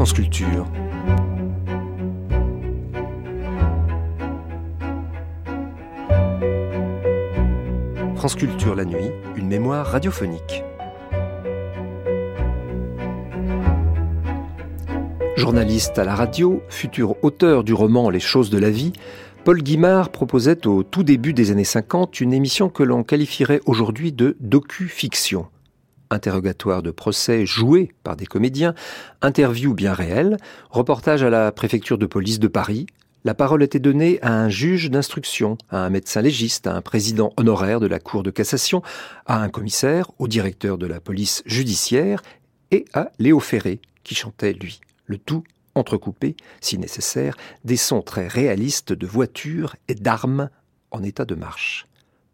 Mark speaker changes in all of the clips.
Speaker 1: France Culture. La nuit, une mémoire radiophonique. Journaliste à la radio, futur auteur du roman Les choses de la vie, Paul Guimard proposait au tout début des années 50 une émission que l'on qualifierait aujourd'hui de docu-fiction interrogatoire de procès joué par des comédiens, interview bien réelle, reportage à la préfecture de police de Paris. La parole était donnée à un juge d'instruction, à un médecin légiste, à un président honoraire de la Cour de cassation, à un commissaire, au directeur de la police judiciaire et à Léo Ferré, qui chantait, lui, le tout entrecoupé, si nécessaire, des sons très réalistes de voitures et d'armes en état de marche.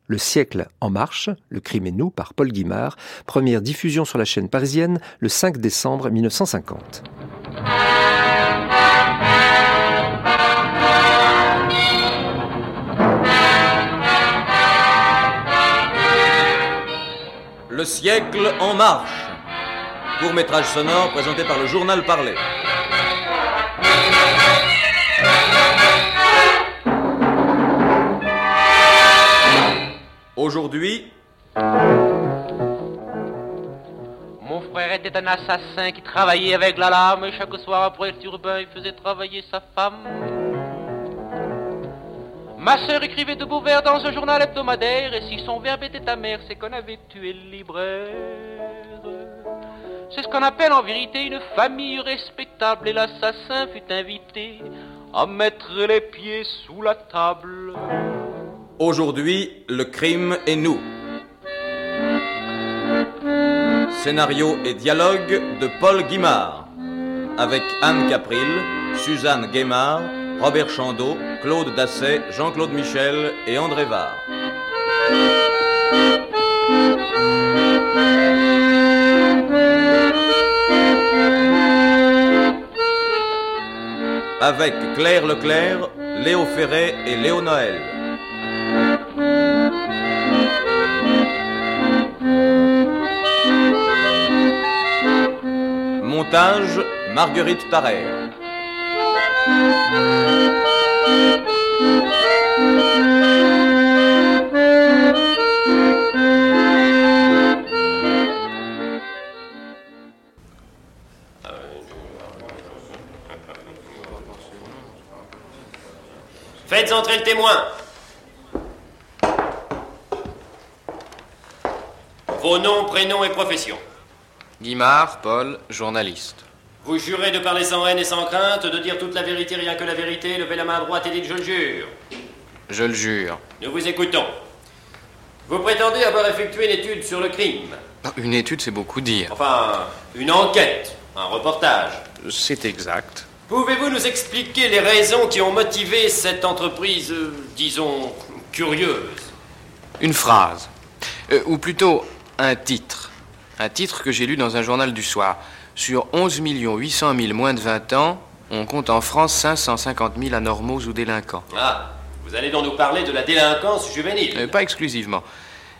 Speaker 1: Le siècle en marche, Le crime et nous par Paul Guimard, première diffusion sur la chaîne parisienne le 5 décembre 1950.
Speaker 2: Le siècle en marche. Court métrage sonore présenté par le journal Parlé. Aujourd'hui,
Speaker 3: Mon frère était un assassin qui travaillait avec la lame chaque soir après le turbin, il faisait travailler sa femme. Ma sœur écrivait de beaux vers dans un journal hebdomadaire et si son verbe était amer, c'est qu'on avait tué le libraire. C'est ce qu'on appelle en vérité une famille respectable et l'assassin fut invité à mettre les pieds sous la table.
Speaker 2: Aujourd'hui, le crime et nous. Scénario et dialogue de Paul Guimard. Avec Anne Capril, Suzanne Guémard, Robert Chandeau, Claude Dasset, Jean-Claude Michel et André Var. Avec Claire Leclerc, Léo Ferré et Léo Noël. Montage Marguerite Tarère.
Speaker 4: Faites entrer le témoin. Vos noms, prénoms et professions.
Speaker 5: Guimard, Paul, journaliste.
Speaker 4: Vous jurez de parler sans haine et sans crainte, de dire toute la vérité, rien que la vérité, levez la main droite et dites je le jure.
Speaker 5: Je le jure.
Speaker 4: Nous vous écoutons. Vous prétendez avoir effectué une étude sur le crime.
Speaker 5: Une étude, c'est beaucoup dire.
Speaker 4: Enfin, une enquête, un reportage.
Speaker 5: C'est exact.
Speaker 4: Pouvez-vous nous expliquer les raisons qui ont motivé cette entreprise, euh, disons, curieuse?
Speaker 5: Une phrase. Euh, ou plutôt, un titre. Un titre que j'ai lu dans un journal du soir. Sur 11 800 000 moins de 20 ans, on compte en France 550 000 anormaux ou délinquants.
Speaker 4: Ah, vous allez donc nous parler de la délinquance juvénile.
Speaker 5: Euh, pas exclusivement.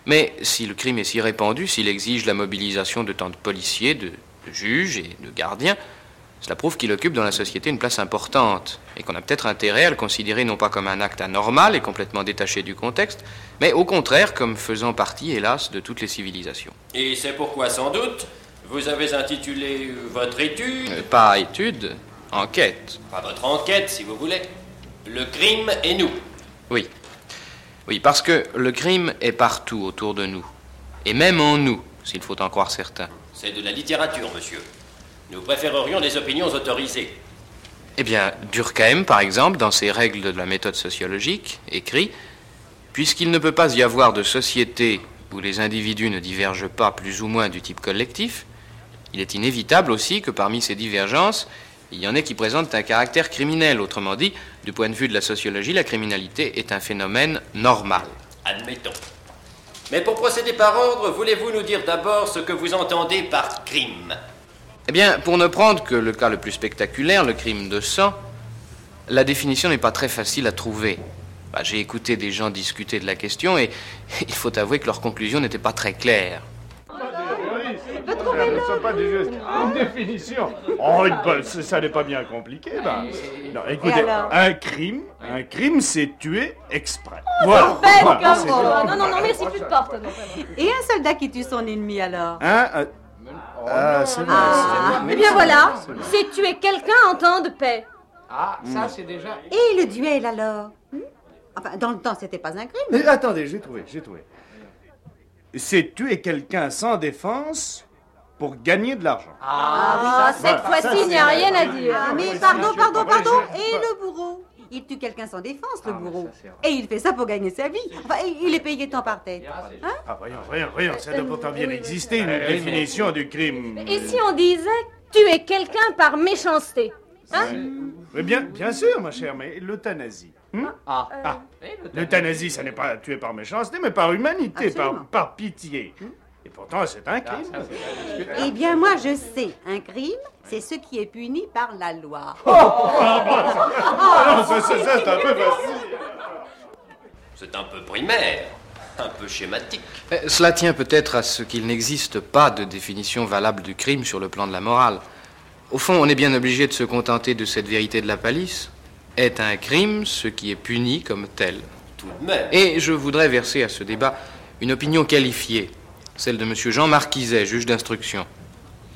Speaker 5: Mais si le crime est si répandu, s'il exige la mobilisation de tant de policiers, de, de juges et de gardiens, cela prouve qu'il occupe dans la société une place importante et qu'on a peut-être intérêt à le considérer non pas comme un acte anormal et complètement détaché du contexte, mais au contraire comme faisant partie, hélas, de toutes les civilisations.
Speaker 4: Et c'est pourquoi, sans doute, vous avez intitulé euh, votre étude,
Speaker 5: Euh, pas étude, enquête.
Speaker 4: pas votre enquête, si vous voulez, Le crime et nous.
Speaker 5: Oui. Oui, parce que le crime est partout autour de nous. Et même en nous, s'il faut en croire certains.
Speaker 4: C'est de la littérature, monsieur. Nous préférerions des opinions autorisées.
Speaker 5: Eh bien, Durkheim, par exemple, dans ses règles de la méthode sociologique, écrit Puisqu'il ne peut pas y avoir de société où les individus ne divergent pas plus ou moins du type collectif, Il est inévitable aussi que parmi ces divergences, il y en ait qui présentent un caractère criminel. Autrement dit, du point de vue de la sociologie, la criminalité est un phénomène normal.
Speaker 4: Admettons. Mais pour procéder par ordre, voulez-vous nous dire d'abord ce que vous entendez par crime?
Speaker 5: Eh bien, pour ne prendre que le cas le plus spectaculaire, le crime de sang, la définition n'est pas très facile à trouver. Bah, J'ai écouté des gens discuter de la question et il faut avouer que leurs conclusions n'étaient pas très claires.
Speaker 6: Ce ne sont pas des gestes. Une définition. Oh, ça, ça n'est pas bien compliqué. Ben. Non, écoutez,
Speaker 7: alors
Speaker 6: un crime, un crime, c'est tuer exprès. Voilà.
Speaker 7: Bête
Speaker 6: Voilà,
Speaker 7: ça.
Speaker 6: tout.
Speaker 7: Non, non, non, merci, plus de porte.
Speaker 8: Et un soldat qui tue son ennemi alors?
Speaker 6: Hein euh, Ah, c'est vrai.
Speaker 7: Ah,
Speaker 6: c'est-
Speaker 7: eh bien voilà, c'est tuer quelqu'un en temps de paix.
Speaker 9: Ah, ça c'est déjà.
Speaker 8: Et le duel alors Hmm Enfin, dans le temps, c'était pas un crime.
Speaker 6: Mais attendez, j'ai trouvé, j'ai trouvé. C'est tuer quelqu'un sans défense pour gagner de l'argent.
Speaker 7: Ah, cette
Speaker 6: Voilà,
Speaker 7: fois-ci,
Speaker 6: ça,
Speaker 7: il n'y a rien à dire.
Speaker 8: Ah, mais
Speaker 6: oui,
Speaker 8: pardon, pardon, pardon. Et le bourreau Il tue quelqu'un sans défense, le bourreau. Et il fait ça pour gagner sa vie. Enfin, il est payé temps par tête. Hein
Speaker 6: Ah, voyons, voyons, voyons, ça doit pourtant bien exister, une définition du crime.
Speaker 7: Et si on disait tuer quelqu'un par méchanceté Hein
Speaker 6: Mais bien, bien sûr, ma chère, mais l'euthanasie. hmm
Speaker 9: Ah.
Speaker 6: Ah, l'euthanasie, ça n'est pas tuer par méchanceté, mais par humanité, par, par pitié. Et pourtant, c'est un crime.
Speaker 8: Eh bien, moi, je sais, un crime, c'est ce qui est puni par la loi.
Speaker 6: Ah, ça, ça, c'est un peu facile.
Speaker 4: C'est un peu primaire, un peu schématique.
Speaker 5: Euh, Cela tient peut-être à ce qu'il n'existe pas de définition valable du crime sur le plan de la morale. Au fond, on est bien obligé de se contenter de cette vérité de la palisse. Est un crime ce qui est puni comme tel
Speaker 4: Tout de même.
Speaker 5: Et je voudrais verser à ce débat une opinion qualifiée, celle de M. Jean Marquiset, juge d'instruction.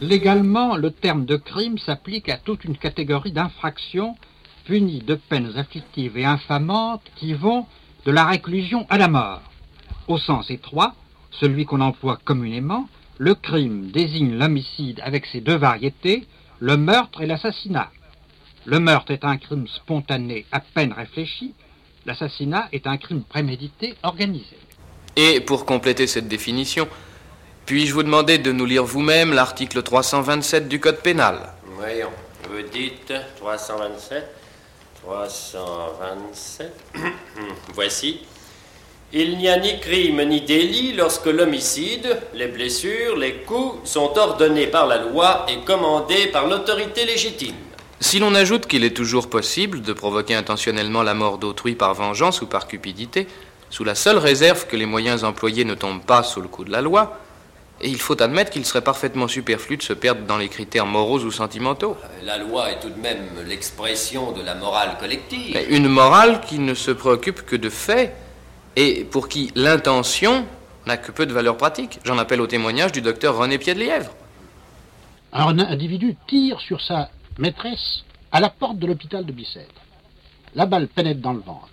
Speaker 9: Légalement, le terme de crime s'applique à toute une catégorie d'infractions punies de peines afflictives et infamantes qui vont de la réclusion à la mort. Au sens étroit, celui qu'on emploie communément, le crime désigne l'homicide avec ses deux variétés, le meurtre et l'assassinat. Le meurtre est un crime spontané à peine réfléchi, l'assassinat est un crime prémédité organisé.
Speaker 5: Et pour compléter cette définition, puis-je vous demander de nous lire vous-même l'article 327 du Code pénal
Speaker 4: Voyons, vous dites 327, 327. Voici. Il n'y a ni crime ni délit lorsque l'homicide, les blessures, les coups sont ordonnés par la loi et commandés par l'autorité légitime.
Speaker 5: Si l'on ajoute qu'il est toujours possible de provoquer intentionnellement la mort d'autrui par vengeance ou par cupidité, sous la seule réserve que les moyens employés ne tombent pas sous le coup de la loi, et il faut admettre qu'il serait parfaitement superflu de se perdre dans les critères moraux ou sentimentaux.
Speaker 4: La loi est tout de même l'expression de la morale collective.
Speaker 5: Mais une morale qui ne se préoccupe que de faits, et pour qui l'intention n'a que peu de valeur pratique. J'en appelle au témoignage du docteur René Pied-de-Lièvre.
Speaker 9: Un individu tire sur sa maîtresse à la porte de l'hôpital de Bicêtre. La balle pénètre dans le ventre.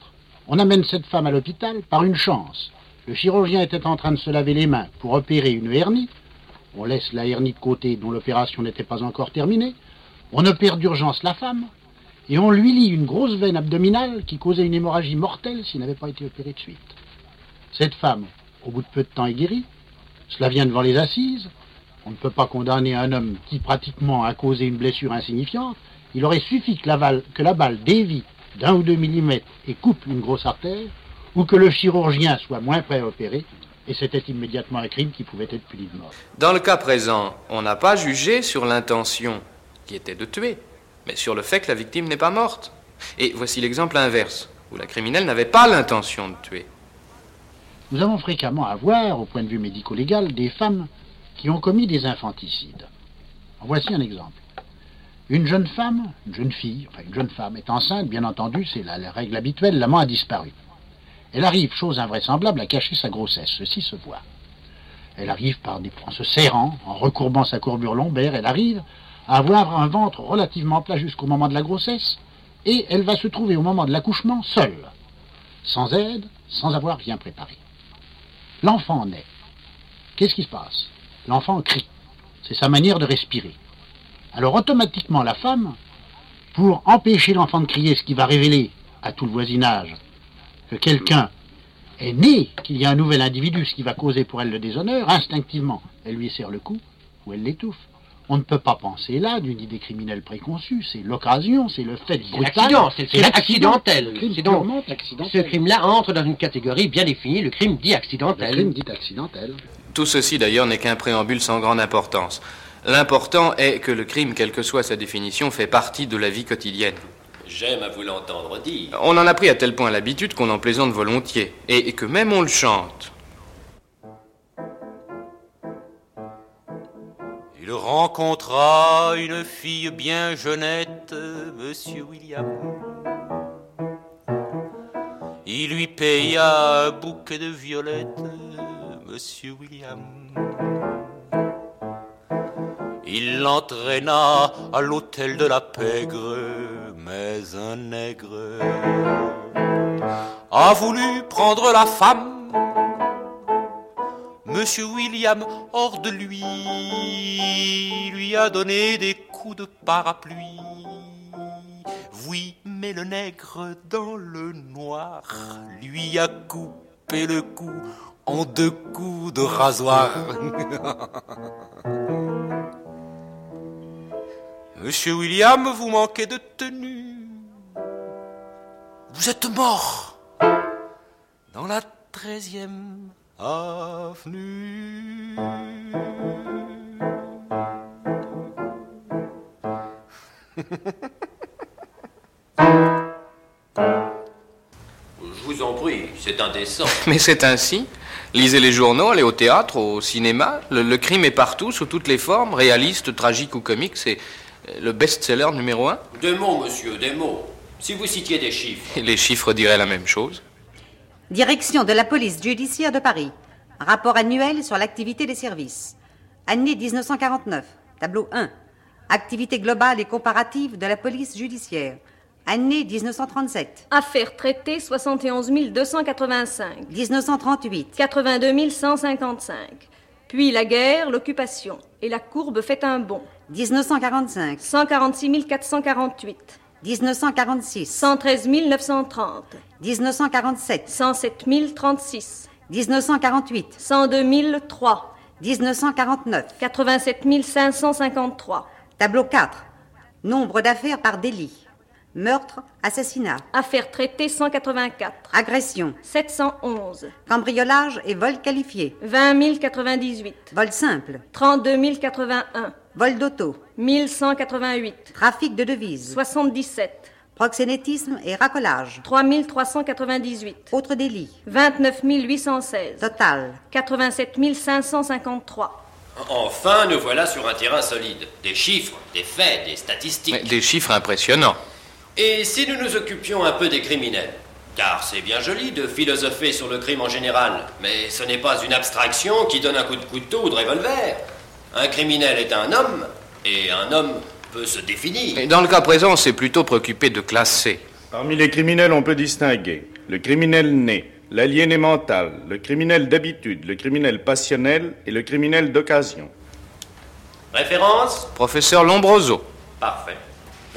Speaker 9: On amène cette femme à l'hôpital par une chance. Le chirurgien était en train de se laver les mains pour opérer une hernie. On laisse la hernie de côté dont l'opération n'était pas encore terminée. On opère d'urgence la femme et on lui lie une grosse veine abdominale qui causait une hémorragie mortelle s'il n'avait pas été opéré de suite. Cette femme, au bout de peu de temps, est guérie. Cela vient devant les assises. On ne peut pas condamner un homme qui pratiquement a causé une blessure insignifiante. Il aurait suffi que la, balle, que la balle dévie d'un ou deux millimètres et coupe une grosse artère, ou que le chirurgien soit moins prêt à opérer, et c'était immédiatement un crime qui pouvait être puni de mort.
Speaker 5: Dans le cas présent, on n'a pas jugé sur l'intention qui était de tuer, mais sur le fait que la victime n'est pas morte. Et voici l'exemple inverse, où la criminelle n'avait pas l'intention de tuer.
Speaker 9: Nous avons fréquemment à voir, au point de vue médico-légal, des femmes qui ont commis des infanticides. En voici un exemple. Une jeune femme, une jeune fille, enfin une jeune femme est enceinte, bien entendu, c'est la, la règle habituelle, l'amant a disparu. Elle arrive, chose invraisemblable, à cacher sa grossesse, ceci se voit. Elle arrive par des, en se serrant, en recourbant sa courbure lombaire, elle arrive à avoir un ventre relativement plat jusqu'au moment de la grossesse, et elle va se trouver au moment de l'accouchement seule, sans aide, sans avoir rien préparé. L'enfant naît. Qu'est-ce qui se passe? L'enfant crie. C'est sa manière de respirer. Alors automatiquement, la femme, pour empêcher l'enfant de crier, ce qui va révéler à tout le voisinage que quelqu'un est né, qu'il y a un nouvel individu, ce qui va causer pour elle le déshonneur, instinctivement, elle lui serre le cou ou elle l'étouffe. On ne peut pas penser là d'une idée criminelle préconçue. C'est l'occasion, c'est le fait brutal.
Speaker 10: L'accident, c'est accidentel. C'est donc-
Speaker 9: accidentel.
Speaker 10: Ce crime-là entre dans une catégorie bien définie, le crime dit
Speaker 9: Le
Speaker 10: accidentel.
Speaker 9: crime dit accidentel.
Speaker 5: Tout ceci d'ailleurs n'est qu'un préambule sans grande importance. L'important est que le crime, quelle que soit sa définition, fait partie de la vie quotidienne.
Speaker 4: J'aime à vous l'entendre dire.
Speaker 5: On en a pris à tel point l'habitude qu'on en plaisante volontiers, et, et que même on le chante.
Speaker 3: Il rencontra une fille bien jeunette, Monsieur William. Il lui paya un bouquet de violettes, Monsieur William. Il l'entraîna à l'hôtel de la pègre, un nègre a voulu prendre la femme. Monsieur William, hors de lui, lui a donné des coups de parapluie. Oui, mais le nègre dans le noir lui a coupé le cou en deux coups de rasoir. Monsieur William, vous manquez de tenue. Vous êtes mort dans la treizième avenue.
Speaker 4: Je vous en prie, c'est indécent.
Speaker 5: Mais c'est ainsi. Lisez les journaux, allez au théâtre, au cinéma. Le, le crime est partout, sous toutes les formes, réaliste, tragique ou comique. C'est euh, le best-seller numéro un.
Speaker 4: Des mots, monsieur, des mots. Si vous citiez des chiffres.
Speaker 5: Les chiffres diraient la même chose.
Speaker 8: Direction de la police judiciaire de Paris. Rapport annuel sur l'activité des services. Année 1949. Tableau 1. Activité globale et comparative de la police judiciaire. Année 1937.
Speaker 7: Affaires traitées 71 285.
Speaker 8: 1938.
Speaker 7: 82 155. Puis la guerre, l'occupation. Et la courbe fait un bond.
Speaker 8: 1945.
Speaker 7: 146 448.
Speaker 8: 1946.
Speaker 7: 113 930.
Speaker 8: 1947.
Speaker 7: 107 036.
Speaker 8: 1948.
Speaker 7: 102 003.
Speaker 8: 1949.
Speaker 7: 87 553.
Speaker 8: Tableau 4. Nombre d'affaires par délit. Meurtre, assassinat,
Speaker 7: Affaires traitées 184.
Speaker 8: agression,
Speaker 7: 711.
Speaker 8: cambriolage et vol qualifié.
Speaker 7: 20 098.
Speaker 8: Vol simple,
Speaker 7: 32 081.
Speaker 8: Vol d'auto,
Speaker 7: 1188.
Speaker 8: trafic de devises,
Speaker 7: 77.
Speaker 8: proxénétisme et racolage.
Speaker 7: 3398.
Speaker 8: Autres délits.
Speaker 7: 29 816.
Speaker 8: Total.
Speaker 7: 87 553.
Speaker 4: Enfin, nous voilà sur un terrain solide. Des chiffres, des faits, des statistiques.
Speaker 5: Mais Des chiffres impressionnants.
Speaker 4: Et si nous nous occupions un peu des criminels? Car c'est bien joli de philosopher sur le crime en général, mais ce n'est pas une abstraction qui donne un coup de couteau ou de revolver. Un criminel est un homme, et un homme peut se définir.
Speaker 5: Et dans le cas présent, on s'est plutôt préoccupé de classer.
Speaker 6: Parmi les criminels, on peut distinguer le criminel né, l'aliéné mental, le criminel d'habitude, le criminel passionnel et le criminel d'occasion.
Speaker 4: Référence?
Speaker 5: Professeur Lombroso.
Speaker 4: Parfait.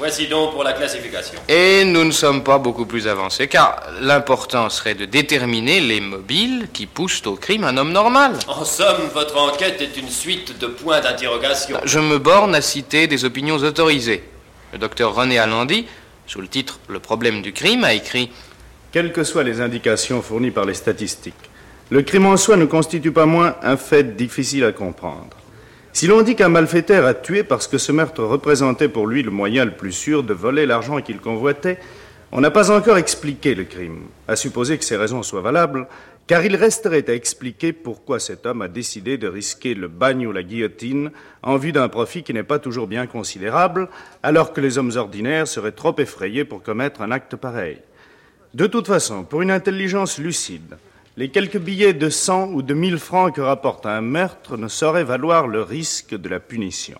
Speaker 4: Voici donc pour la classification.
Speaker 5: Et nous ne sommes pas beaucoup plus avancés, car l'important serait de déterminer les mobiles qui poussent au crime un homme normal.
Speaker 4: En somme, votre enquête est une suite de points d'interrogation.
Speaker 5: Je me borne à citer des opinions autorisées. Le docteur René Allandi, sous le titre Le problème du crime, a écrit
Speaker 6: Quelles que soient les indications fournies par les statistiques, le crime en soi ne constitue pas moins un fait difficile à comprendre. Si l'on dit qu'un malfaiteur a tué parce que ce meurtre représentait pour lui le moyen le plus sûr de voler l'argent qu'il convoitait, on n'a pas encore expliqué le crime, à supposer que ces raisons soient valables, car il resterait à expliquer pourquoi cet homme a décidé de risquer le bagne ou la guillotine en vue d'un profit qui n'est pas toujours bien considérable, alors que les hommes ordinaires seraient trop effrayés pour commettre un acte pareil. De toute façon, pour une intelligence lucide, les quelques billets de 100 ou de 1000 francs que rapporte un meurtre ne sauraient valoir le risque de la punition.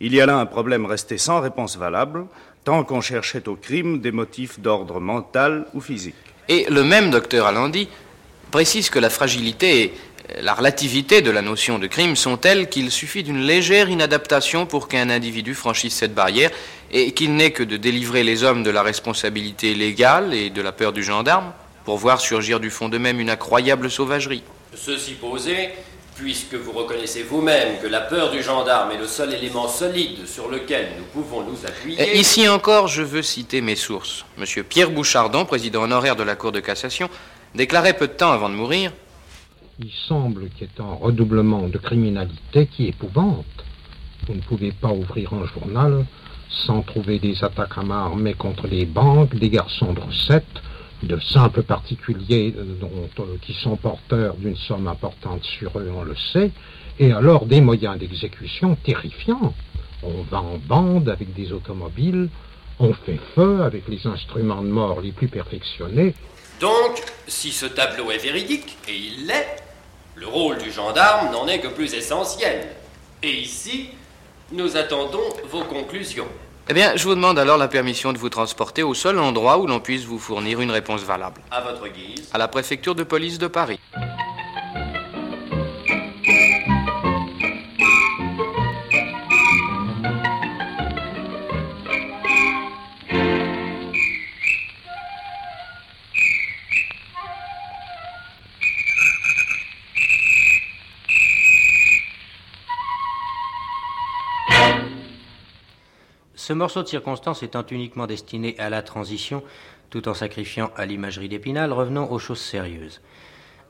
Speaker 6: Il y a là un problème resté sans réponse valable, tant qu'on cherchait au crime des motifs d'ordre mental ou physique.
Speaker 5: Et le même docteur Allandi précise que la fragilité et la relativité de la notion de crime sont telles qu'il suffit d'une légère inadaptation pour qu'un individu franchisse cette barrière et qu'il n'ait que de délivrer les hommes de la responsabilité légale et de la peur du gendarme pour voir surgir du fond d'eux-mêmes une incroyable sauvagerie.
Speaker 4: Ceci posé, Puisque vous reconnaissez vous-même que la peur du gendarme est le seul élément solide sur lequel nous pouvons nous appuyer.
Speaker 5: Ici encore, je veux citer mes sources. Monsieur Pierre Bouchardon, président honoraire de la Cour de cassation, déclarait peu de temps avant de mourir
Speaker 11: Il semble qu'il y ait un redoublement de criminalité qui épouvante. Vous ne pouvez pas ouvrir un journal sans trouver des attaques à main armée contre les banques, des garçons de recettes, de simples particuliers euh, euh, qui sont porteurs d'une somme importante sur eux, on le sait, et alors des moyens d'exécution terrifiants. On va en bande avec des automobiles, on fait feu avec les instruments de mort les plus perfectionnés.
Speaker 4: Donc, si ce tableau est véridique, et il l'est, le rôle du gendarme n'en est que plus essentiel. Et ici, nous attendons vos conclusions.
Speaker 5: Eh bien, je vous demande alors la permission de vous transporter au seul endroit où l'on puisse vous fournir une réponse valable.
Speaker 4: À votre guise.
Speaker 5: À la préfecture de police de Paris.
Speaker 10: Ce morceau de circonstance étant uniquement destiné à la transition, tout en sacrifiant à l'imagerie d'Épinal, revenons aux choses sérieuses.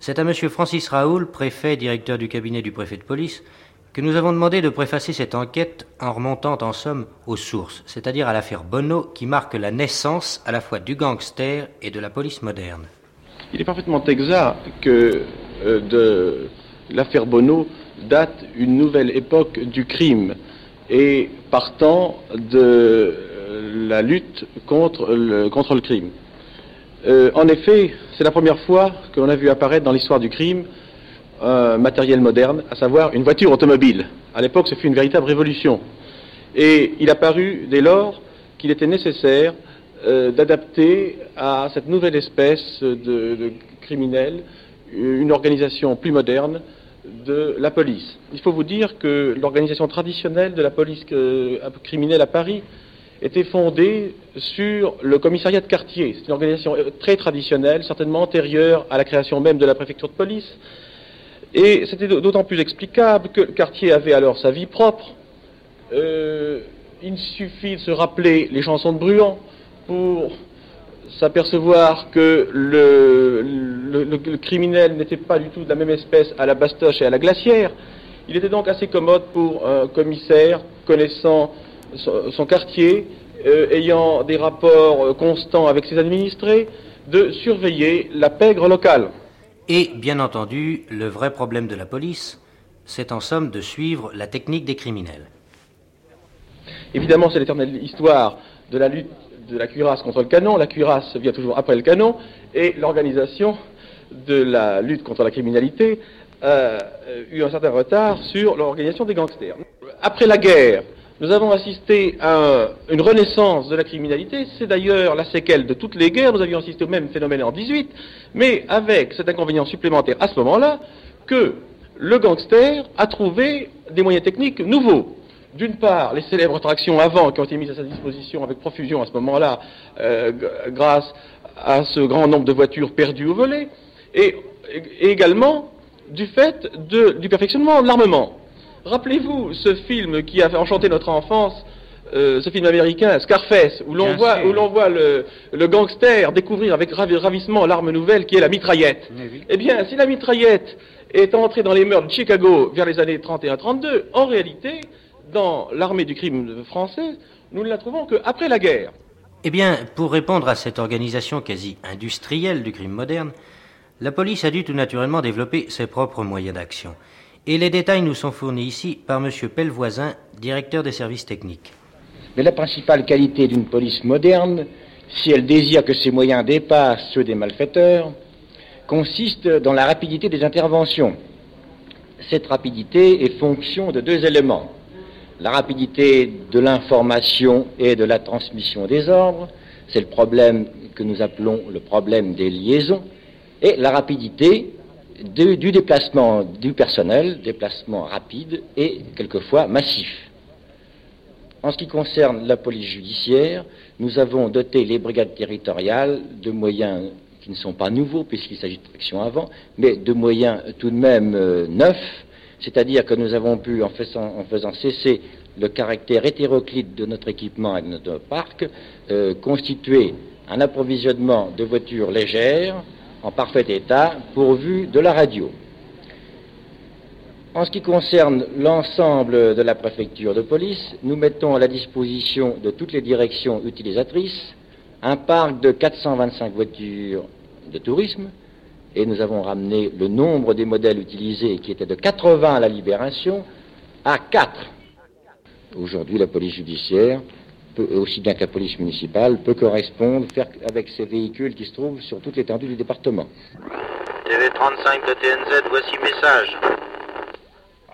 Speaker 10: C'est à M. Francis Raoul, préfet, directeur du cabinet du préfet de police, que nous avons demandé de préfacer cette enquête en remontant en somme aux sources, c'est-à-dire à, l'affaire Bonneau qui marque la naissance à la fois du gangster et de la police moderne.
Speaker 12: Il est parfaitement exact que euh, de l'affaire Bonneau date une nouvelle époque du crime et partant de euh, la lutte contre le, crime. Euh, en effet, c'est la première fois que l'on a vu apparaître dans l'histoire du crime un matériel moderne, à savoir une voiture automobile. À l'époque, ce fut une véritable révolution. Et il a paru dès lors qu'il était nécessaire euh, d'adapter à cette nouvelle espèce de, de criminels une organisation plus moderne de la police. Il faut vous dire que l'organisation traditionnelle de la police que- criminelle à Paris était fondée sur le commissariat de quartier. C'est une organisation euh, très traditionnelle, certainement antérieure à la création même de la préfecture de police. Et c'était d'autant plus explicable que le quartier avait alors sa vie propre. Euh, il suffit de se rappeler les chansons de Bruant pour s'apercevoir que le, le- le- le criminel n'était pas du tout de la même espèce à la bastoche et à la glacière. Il était donc assez commode pour un commissaire connaissant son, son quartier, euh, ayant des rapports euh, constants avec ses administrés, de surveiller la pègre locale.
Speaker 10: Et, bien entendu, le vrai problème de la police, c'est en somme de suivre la technique des criminels.
Speaker 12: Évidemment, c'est l'éternelle histoire de la lutte de la cuirasse contre le canon. La cuirasse vient toujours après le canon. Et l'organisation de la lutte contre la criminalité a eu un certain retard sur l'organisation des gangsters. Après la guerre, nous avons assisté à un- une renaissance de la criminalité. C'est d'ailleurs la séquelle de toutes les guerres. Nous avions assisté au même phénomène en 18, mais avec cet inconvénient supplémentaire à ce moment-là que le gangster a trouvé des moyens techniques nouveaux. D'une part, les célèbres tractions avant qui ont été mises à sa disposition avec profusion à ce moment-là, euh, grâce à ce grand nombre de voitures perdues au volet, et, et également du fait de- du perfectionnement de l'armement. Rappelez-vous ce film qui a fait enchanter notre enfance, euh, ce film américain Scarface, où l'on voit,
Speaker 10: sûr.
Speaker 12: où l'on voit le, le gangster découvrir avec ravi- ravissement l'arme nouvelle qui est la mitraillette. Eh bien, si la mitraillette est entrée dans les mœurs de Chicago vers les années 31-32, en réalité, dans l'armée du crime français, nous ne la trouvons qu'après la guerre.
Speaker 10: Eh bien, pour répondre à cette organisation quasi industrielle du crime moderne, la police a dû tout naturellement développer ses propres moyens d'action. Et les détails nous sont fournis ici par M. Pellevoisin, directeur des services techniques.
Speaker 13: Mais la principale qualité d'une police moderne, si elle désire que ses moyens dépassent ceux des malfaiteurs, consiste dans la rapidité des interventions. Cette rapidité est fonction de deux éléments. La rapidité de l'information et de la transmission des ordres, c'est le problème que nous appelons le problème des liaisons, et la rapidité du déplacement du personnel, déplacement rapide et quelquefois massif. En ce qui concerne la police judiciaire, nous avons doté les brigades territoriales de moyens qui ne sont pas nouveaux puisqu'il s'agit de avant, mais de moyens tout de même euh, neufs c'est-à-dire que nous avons pu, en faisant, cesser le caractère hétéroclite de notre équipement et de notre parc, euh, constituer un approvisionnement de voitures légères en parfait état pourvues de la radio. En ce qui concerne l'ensemble de la préfecture de police, nous mettons à la disposition de toutes les directions utilisatrices un parc de 425 voitures de tourisme, et nous avons ramené le nombre des modèles utilisés, qui était de 80 à la libération, à 4. Aujourd'hui, la police judiciaire, peut, aussi bien que la police municipale, peut correspondre faire avec ces véhicules qui se trouvent sur toute l'étendue du département.
Speaker 14: TV35 de TNZ, voici message.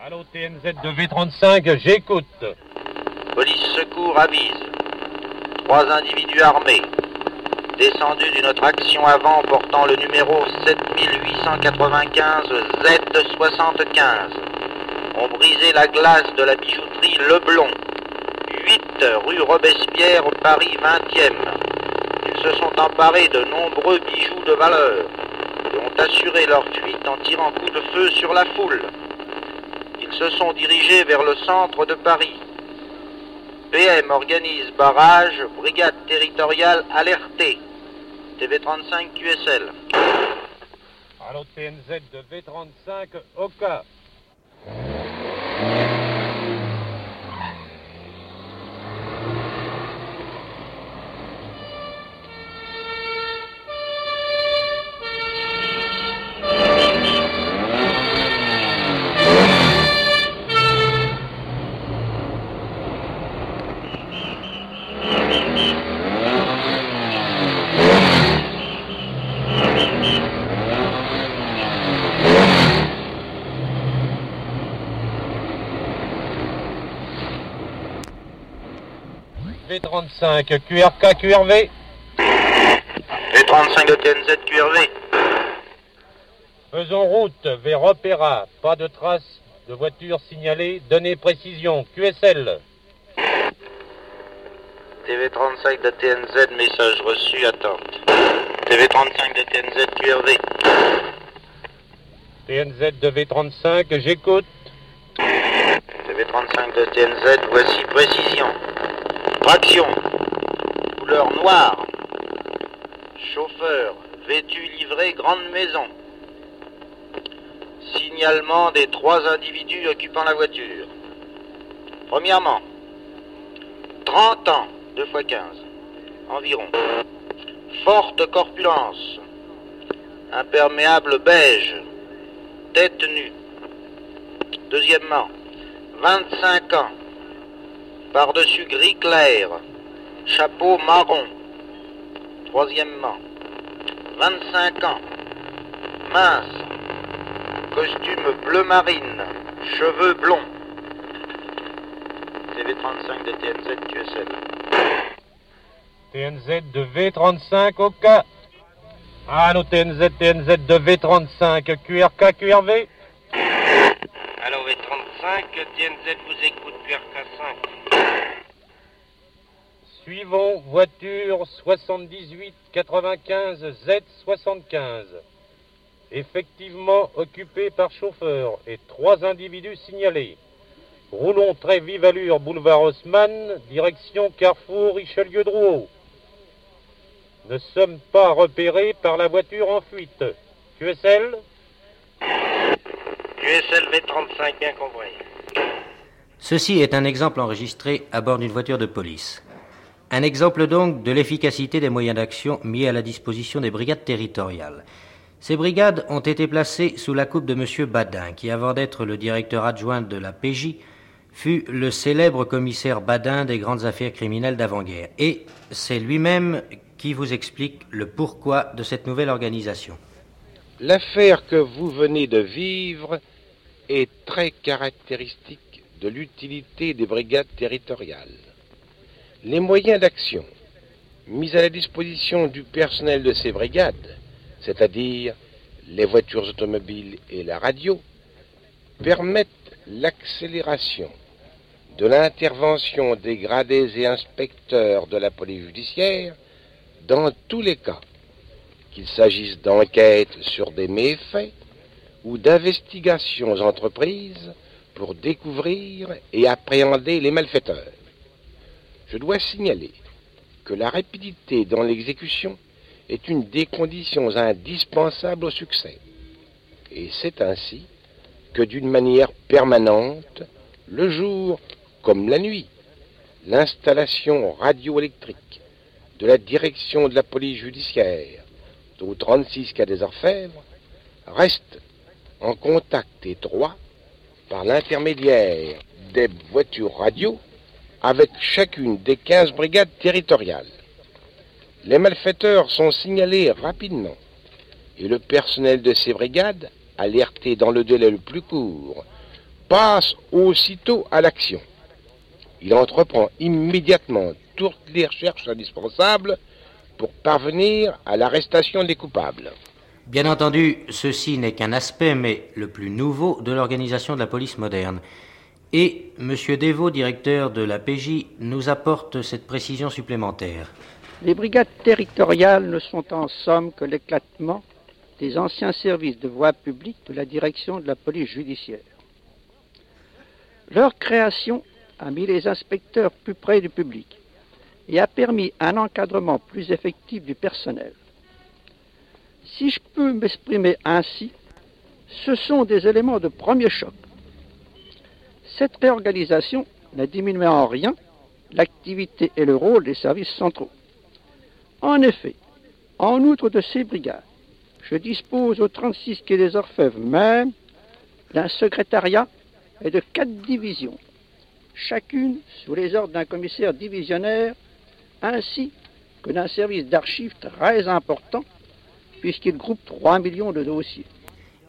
Speaker 15: Allô TNZ de V35, j'écoute.
Speaker 14: Police secours avise. Trois individus armés, descendus d'une autre action avant portant le numéro 7895 Z75, ont brisé la glace de la bijouterie Leblon, 8 rue Robespierre, Paris 20e. Ils se sont emparés de nombreux bijoux de valeur et ont assuré leur fuite en tirant coup de feu sur la foule. Ils se sont dirigés vers le centre de Paris. PM organise barrage, brigade territoriale alertée. TV35 QSL.
Speaker 15: Allô TNZ de V35, Oka. V35, QRK, QRV.
Speaker 14: V35 de TNZ QRV.
Speaker 15: Faisons route vers Opéra. Pas de traces de voiture signalée. Donnez précision. QSL.
Speaker 14: TV35 de TNZ, message reçu, attente. TV35 de TNZ QRV.
Speaker 15: TNZ de V35, j'écoute.
Speaker 14: TV35 de TNZ, voici précision. Traction. Couleur noire. Chauffeur. Vêtu livré grande maison. Signalement des trois individus occupant la voiture. Premièrement, 30 ans, 2 fois 15, environ. Forte corpulence. Imperméable beige. Tête nue. Deuxièmement, 25 ans. Par-dessus gris clair. Chapeau marron. Troisièmement, 25 ans. Mince. Costume bleu marine. Cheveux blonds. TV35 de TNZ QSL.
Speaker 15: TNZ de V35 au cas. Allô TNZ, TNZ de V35, QRK, QRV.
Speaker 14: Allô V35, TNZ vous écoute QRK 5.
Speaker 15: Suivons voiture 78 95 Z75. Effectivement occupée par chauffeur et trois individus signalés. Roulons très vive allure boulevard Haussmann, direction Carrefour Richelieu-Drouot. Ne sommes pas repérés par la voiture en fuite. QSL
Speaker 14: QSL V35 bien compris.
Speaker 10: Ceci est un exemple enregistré à bord d'une voiture de police. Un exemple donc de l'efficacité des moyens d'action mis à la disposition des brigades territoriales. Ces brigades ont été placées sous la coupe de M. Badin, qui avant d'être le directeur adjoint de la PJ, fut le célèbre commissaire Badin des grandes affaires criminelles d'avant-guerre. Et c'est lui-même qui vous explique le pourquoi de cette nouvelle organisation.
Speaker 16: L'affaire que vous venez de vivre est très caractéristique de l'utilité des brigades territoriales. Les moyens d'action mis à la disposition du personnel de ces brigades, c'est-à-dire les voitures automobiles et la radio, permettent l'accélération de l'intervention des gradés et inspecteurs de la police judiciaire dans tous les cas, qu'il s'agisse d'enquêtes sur des méfaits ou d'investigations entreprises pour découvrir et appréhender les malfaiteurs. Je dois signaler que la rapidité dans l'exécution est une des conditions indispensables au succès. Et c'est ainsi que d'une manière permanente, le jour comme la nuit, l'installation radioélectrique de la direction de la police judiciaire au 36 quai des Orfèvres reste en contact étroit par l'intermédiaire des voitures radio avec chacune des 15 brigades territoriales. Les malfaiteurs sont signalés rapidement et le personnel de ces brigades, alerté dans le délai le plus court, passe aussitôt à l'action. Il entreprend immédiatement toutes les recherches indispensables pour parvenir à l'arrestation des coupables.
Speaker 10: Bien entendu, ceci n'est qu'un aspect, mais le plus nouveau de l'organisation de la police moderne. Et M. Devaux, directeur de la PJ, nous apporte cette précision supplémentaire.
Speaker 17: Les brigades territoriales ne sont en somme que l'éclatement des anciens services de voie publique de la direction de la police judiciaire. Leur création a mis les inspecteurs plus près du public et a permis un encadrement plus effectif du personnel. Si je peux m'exprimer ainsi, ce sont des éléments de premier choc. Cette réorganisation n'a diminué en rien l'activité et le rôle des services centraux. En effet, en outre de ces brigades, je dispose au 36 quai des Orfèvres même d'un secrétariat et de quatre divisions, chacune sous les ordres d'un commissaire divisionnaire ainsi que d'un service d'archives très important puisqu'il groupe 3 millions de dossiers.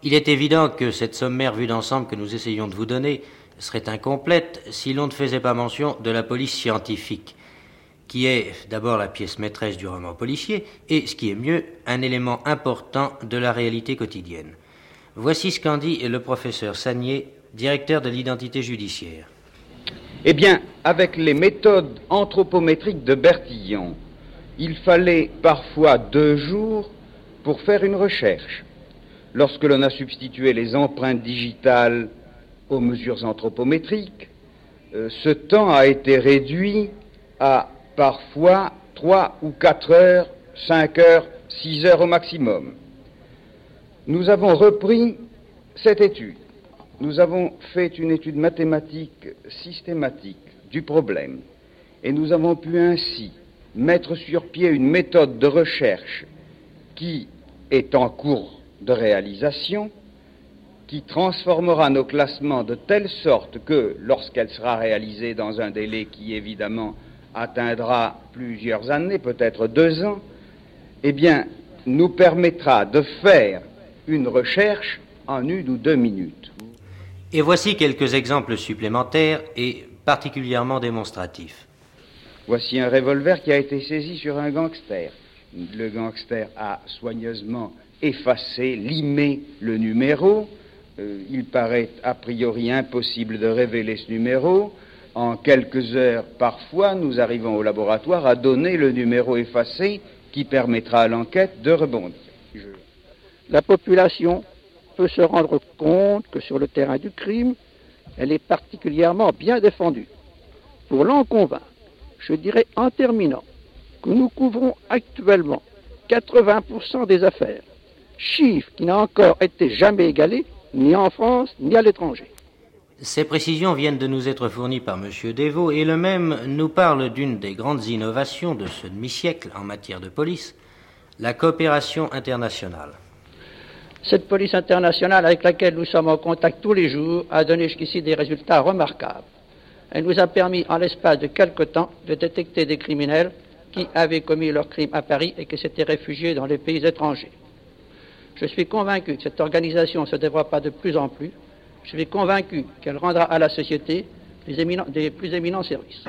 Speaker 10: Il est évident que cette sommaire vue d'ensemble que nous essayons de vous donner serait incomplète si l'on ne faisait pas mention de la police scientifique, qui est d'abord la pièce maîtresse du roman policier et, ce qui est mieux, un élément important de la réalité quotidienne. Voici ce qu'en dit le professeur Sagnier, directeur de l'identité judiciaire.
Speaker 18: Eh bien, avec les méthodes anthropométriques de Bertillon, il fallait parfois deux jours pour faire une recherche. Lorsque l'on a substitué les empreintes digitales aux mesures anthropométriques, euh, ce temps a été réduit à parfois trois ou quatre heures, cinq heures, six heures au maximum. Nous avons repris cette étude. Nous avons fait une étude mathématique systématique du problème et nous avons pu ainsi mettre sur pied une méthode de recherche qui est en cours de réalisation, qui transformera nos classements de telle sorte que, lorsqu'elle sera réalisée dans un délai qui évidemment atteindra plusieurs années, peut-être deux ans, eh bien, nous permettra de faire une recherche en une ou deux minutes.
Speaker 10: Et voici quelques exemples supplémentaires et particulièrement démonstratifs.
Speaker 18: Voici un revolver qui a été saisi sur un gangster. Le gangster a soigneusement effacé, limé le numéro. Euh, il paraît a priori impossible de révéler ce numéro. En quelques heures, parfois, nous arrivons au laboratoire à donner le numéro effacé qui permettra à l'enquête de rebondir.
Speaker 17: La population peut se rendre compte que sur le terrain du crime, elle est particulièrement bien défendue. Pour l'en convaincre, je dirais en terminant que nous couvrons actuellement 80% des affaires, chiffre qui n'a encore été jamais égalé ni en France ni à l'étranger.
Speaker 10: Ces précisions viennent de nous être fournies par M. Devaux et le même nous parle d'une des grandes innovations de ce demi-siècle en matière de police, la coopération internationale.
Speaker 17: Cette police internationale avec laquelle nous sommes en contact tous les jours a donné jusqu'ici des résultats remarquables. Elle nous a permis, en l'espace de quelque temps, de détecter des criminels qui avaient commis leurs crimes à Paris et qui s'étaient réfugiés dans les pays étrangers. Je suis convaincu que cette organisation se développera de plus en plus. Je suis convaincu qu'elle rendra à la société des plus éminents services.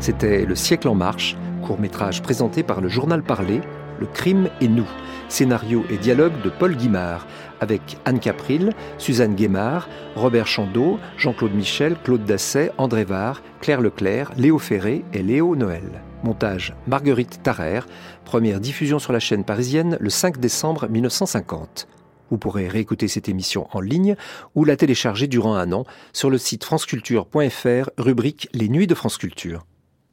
Speaker 1: C'était Le siècle en marche, court-métrage présenté par le journal Parlé Le crime et nous. Scénario et dialogue de Paul Guimard, avec Anne Capril, Suzanne Guémard, Robert Chandeau, Jean-Claude Michel, Claude Dasset, André Var, Claire Leclerc, Léo Ferré et Léo Noël. Montage Marguerite Tarrer, première diffusion sur la chaîne parisienne le 5 décembre 1950. Vous pourrez réécouter cette émission en ligne ou la télécharger durant un an sur le site franceculture.fr, rubrique Les Nuits de France Culture.